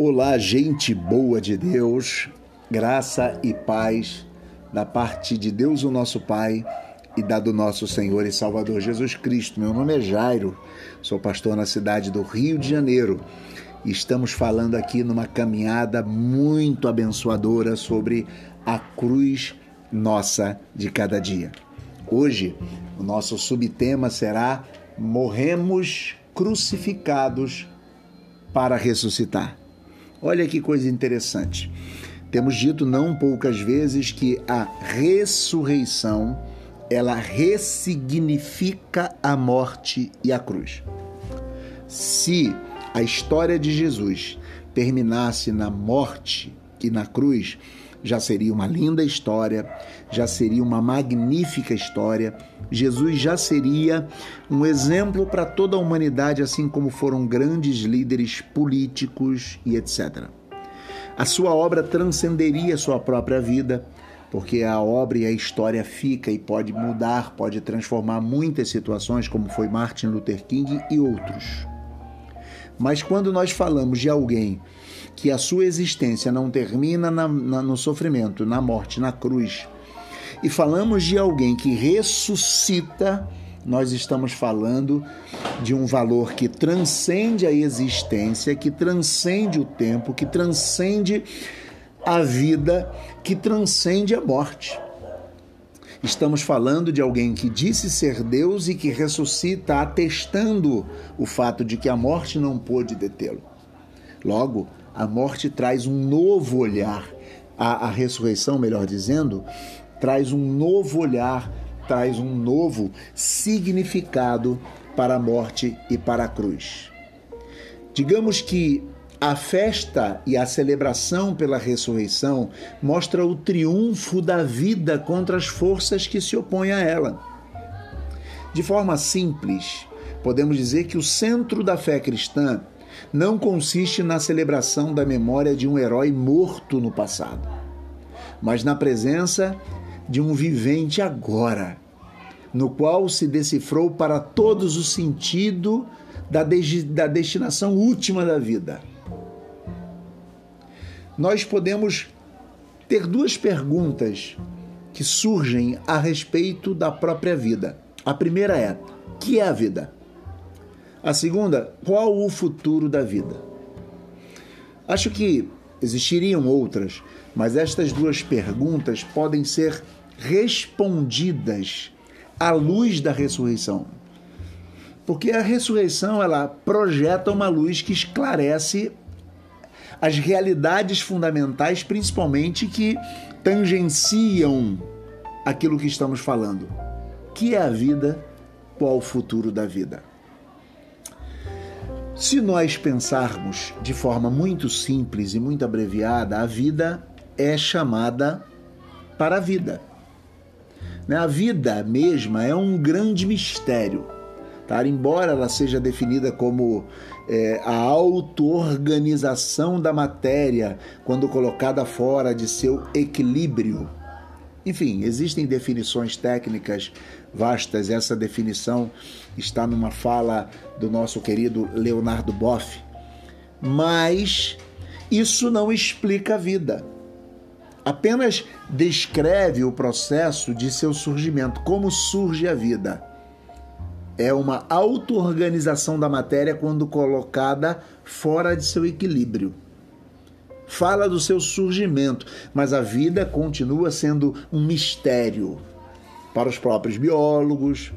Olá, gente boa de Deus, graça e paz da parte de Deus, o nosso Pai, e da do nosso Senhor e Salvador Jesus Cristo. Meu nome é Jairo, sou pastor na cidade do Rio de Janeiro. E estamos falando aqui numa caminhada muito abençoadora sobre a cruz nossa de cada dia. Hoje, o nosso subtema será Morremos crucificados para ressuscitar. Olha que coisa interessante. Temos dito não poucas vezes que a ressurreição ela ressignifica a morte e a cruz. Se a história de Jesus terminasse na morte e na cruz, já seria uma linda história, já seria uma magnífica história. Jesus já seria um exemplo para toda a humanidade, assim como foram grandes líderes políticos e etc. A sua obra transcenderia sua própria vida, porque a obra e a história fica e pode mudar, pode transformar muitas situações, como foi Martin Luther King e outros. Mas quando nós falamos de alguém que a sua existência não termina na, na, no sofrimento, na morte, na cruz, e falamos de alguém que ressuscita, nós estamos falando de um valor que transcende a existência, que transcende o tempo, que transcende a vida, que transcende a morte. Estamos falando de alguém que disse ser Deus e que ressuscita, atestando o fato de que a morte não pôde detê-lo. Logo, a morte traz um novo olhar, a, a ressurreição, melhor dizendo, traz um novo olhar, traz um novo significado para a morte e para a cruz. Digamos que a festa e a celebração pela ressurreição mostra o triunfo da vida contra as forças que se opõem a ela. De forma simples, podemos dizer que o centro da fé cristã não consiste na celebração da memória de um herói morto no passado, mas na presença de um vivente agora, no qual se decifrou para todos o sentido da, de da destinação última da vida. Nós podemos ter duas perguntas que surgem a respeito da própria vida. A primeira é: que é a vida? A segunda, qual o futuro da vida? Acho que existiriam outras, mas estas duas perguntas podem ser respondidas à luz da ressurreição. Porque a ressurreição ela projeta uma luz que esclarece as realidades fundamentais, principalmente que tangenciam aquilo que estamos falando. Que é a vida? Qual o futuro da vida? Se nós pensarmos de forma muito simples e muito abreviada, a vida é chamada para a vida. Né? A vida mesma é um grande mistério. Tá? Embora ela seja definida como é, a auto-organização da matéria quando colocada fora de seu equilíbrio. Enfim, existem definições técnicas vastas. Essa definição está numa fala do nosso querido Leonardo Boff. Mas isso não explica a vida. Apenas descreve o processo de seu surgimento, como surge a vida. É uma auto-organização da matéria quando colocada fora de seu equilíbrio fala do seu surgimento, mas a vida continua sendo um mistério para os próprios biólogos,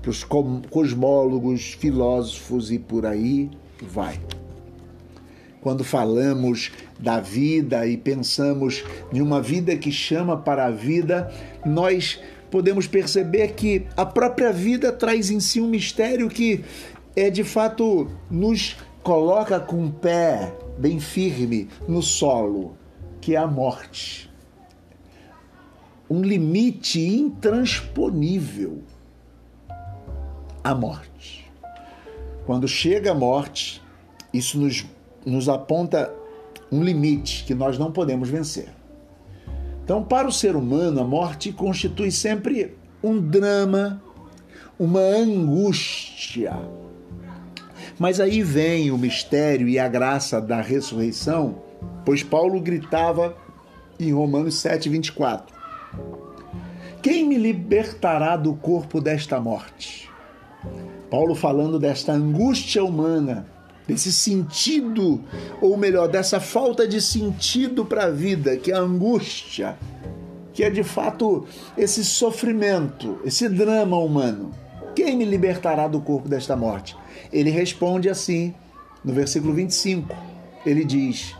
para os cosmólogos, filósofos e por aí vai. Quando falamos da vida e pensamos em uma vida que chama para a vida, nós podemos perceber que a própria vida traz em si um mistério que é de fato nos coloca com o pé bem firme no solo, que é a morte um limite intransponível a morte. Quando chega a morte, isso nos, nos aponta um limite que nós não podemos vencer. Então, para o ser humano, a morte constitui sempre um drama, uma angústia. Mas aí vem o mistério e a graça da ressurreição, pois Paulo gritava em Romanos 7, 24: Quem me libertará do corpo desta morte? Paulo falando desta angústia humana, desse sentido, ou melhor, dessa falta de sentido para a vida, que é a angústia, que é de fato esse sofrimento, esse drama humano. Quem me libertará do corpo desta morte? Ele responde assim, no versículo 25. Ele diz: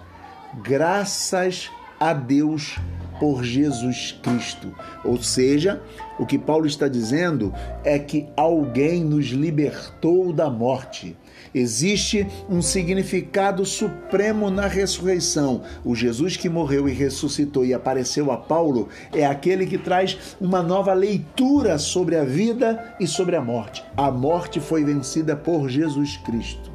Graças a Deus por Jesus Cristo. Ou seja, o que Paulo está dizendo é que alguém nos libertou da morte. Existe um significado supremo na ressurreição. O Jesus que morreu e ressuscitou e apareceu a Paulo é aquele que traz uma nova leitura sobre a vida e sobre a morte. A morte foi vencida por Jesus Cristo.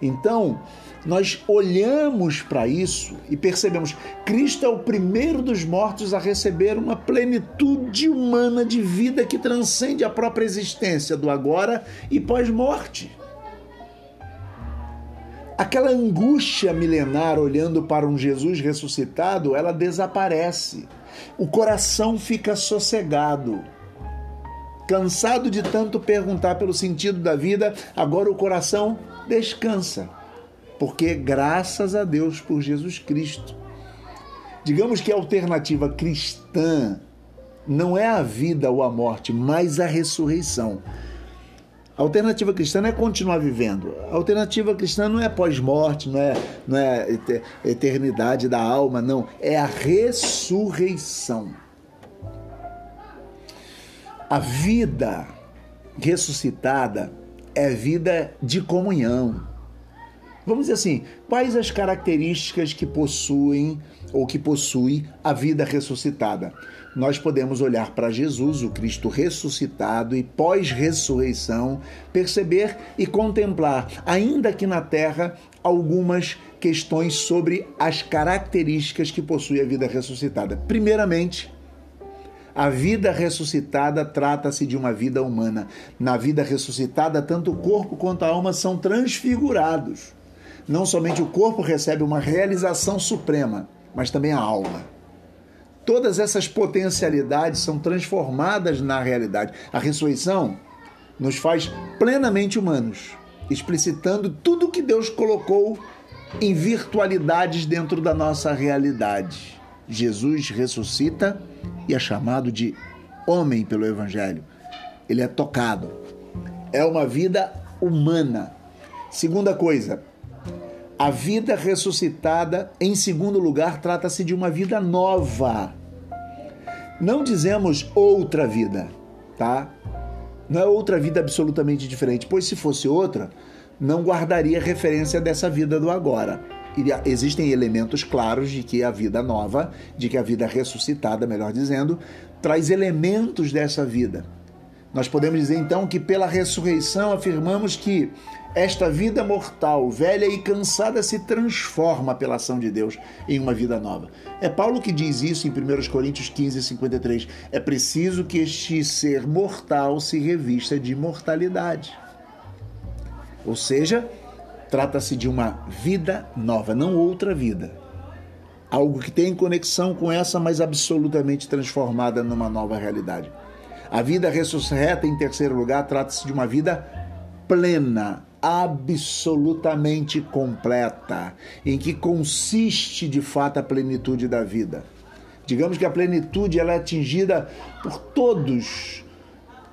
Então, nós olhamos para isso e percebemos Cristo é o primeiro dos mortos a receber uma plenitude humana de vida que transcende a própria existência do agora e pós-morte. Aquela angústia milenar olhando para um Jesus ressuscitado, ela desaparece. O coração fica sossegado. Cansado de tanto perguntar pelo sentido da vida, agora o coração descansa. Porque graças a Deus por Jesus Cristo. Digamos que a alternativa cristã não é a vida ou a morte, mas a ressurreição. A alternativa cristã não é continuar vivendo. A alternativa cristã não é pós-morte, não é, não é eternidade da alma, não. É a ressurreição. A vida ressuscitada é vida de comunhão. Vamos dizer assim, quais as características que possuem ou que possui a vida ressuscitada? nós podemos olhar para Jesus, o Cristo ressuscitado e pós-ressurreição, perceber e contemplar, ainda aqui na terra, algumas questões sobre as características que possui a vida ressuscitada. Primeiramente, a vida ressuscitada trata-se de uma vida humana. Na vida ressuscitada, tanto o corpo quanto a alma são transfigurados. Não somente o corpo recebe uma realização suprema, mas também a alma todas essas potencialidades são transformadas na realidade. A ressurreição nos faz plenamente humanos, explicitando tudo que Deus colocou em virtualidades dentro da nossa realidade. Jesus ressuscita e é chamado de homem pelo Evangelho. Ele é tocado. É uma vida humana. Segunda coisa, a vida ressuscitada, em segundo lugar, trata-se de uma vida nova. Não dizemos outra vida, tá? Não é outra vida absolutamente diferente, pois se fosse outra, não guardaria referência dessa vida do agora. Existem elementos claros de que a vida nova, de que a vida ressuscitada, melhor dizendo, traz elementos dessa vida. Nós podemos dizer então que pela ressurreição afirmamos que esta vida mortal, velha e cansada, se transforma pela ação de Deus em uma vida nova. É Paulo que diz isso em 1 Coríntios 15, 53. É preciso que este ser mortal se revista de imortalidade. Ou seja, trata-se de uma vida nova, não outra vida. Algo que tem conexão com essa, mas absolutamente transformada numa nova realidade. A vida ressuscita, em terceiro lugar, trata-se de uma vida plena, absolutamente completa, em que consiste de fato a plenitude da vida. Digamos que a plenitude ela é atingida por todos,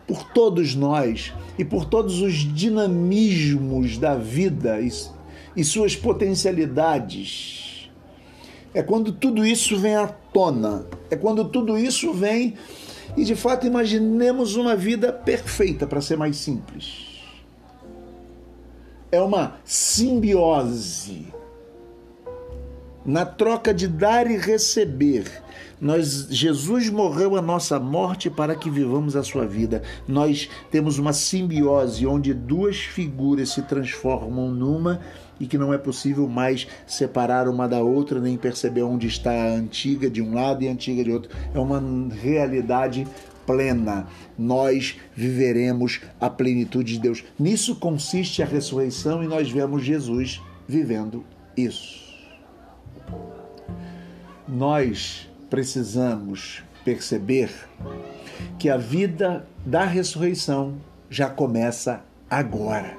por todos nós e por todos os dinamismos da vida e, e suas potencialidades. É quando tudo isso vem à tona, é quando tudo isso vem e de fato imaginemos uma vida perfeita, para ser mais simples é uma simbiose. Na troca de dar e receber, nós Jesus morreu a nossa morte para que vivamos a sua vida. Nós temos uma simbiose onde duas figuras se transformam numa e que não é possível mais separar uma da outra nem perceber onde está a antiga de um lado e a antiga de outro. É uma realidade plena. Nós viveremos a plenitude de Deus. Nisso consiste a ressurreição e nós vemos Jesus vivendo isso. Nós precisamos perceber que a vida da ressurreição já começa agora.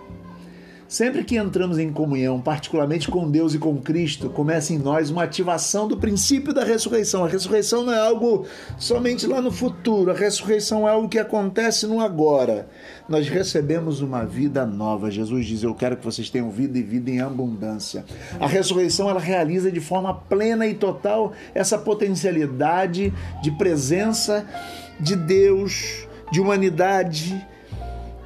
Sempre que entramos em comunhão, particularmente com Deus e com Cristo, começa em nós uma ativação do princípio da ressurreição. A ressurreição não é algo somente lá no futuro, a ressurreição é algo que acontece no agora. Nós recebemos uma vida nova. Jesus diz: Eu quero que vocês tenham vida e vida em abundância. A ressurreição ela realiza de forma plena e total essa potencialidade de presença de Deus, de humanidade,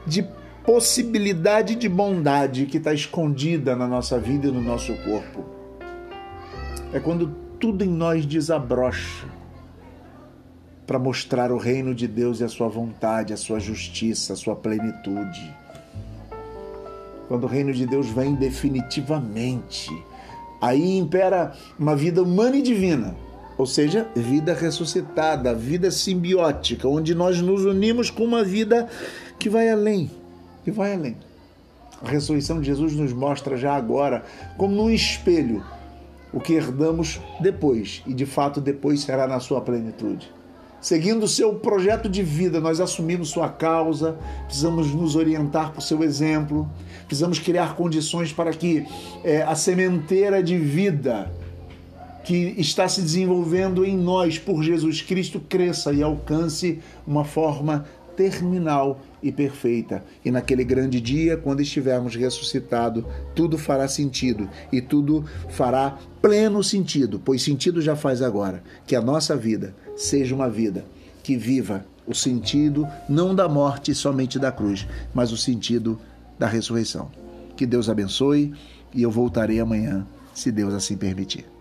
de possibilidade de bondade que está escondida na nossa vida e no nosso corpo. É quando tudo em nós desabrocha para mostrar o reino de Deus e a sua vontade, a sua justiça, a sua plenitude. Quando o reino de Deus vem definitivamente, aí impera uma vida humana e divina, ou seja, vida ressuscitada, vida simbiótica, onde nós nos unimos com uma vida que vai além e vai além. A ressurreição de Jesus nos mostra já agora, como num espelho, o que herdamos depois, e de fato depois será na sua plenitude. Seguindo o seu projeto de vida, nós assumimos sua causa, precisamos nos orientar por seu exemplo, precisamos criar condições para que é, a sementeira de vida que está se desenvolvendo em nós por Jesus Cristo cresça e alcance uma forma terminal e perfeita. E naquele grande dia, quando estivermos ressuscitado, tudo fará sentido e tudo fará pleno sentido, pois sentido já faz agora. Que a nossa vida seja uma vida que viva o sentido não da morte somente da cruz, mas o sentido da ressurreição. Que Deus abençoe e eu voltarei amanhã, se Deus assim permitir.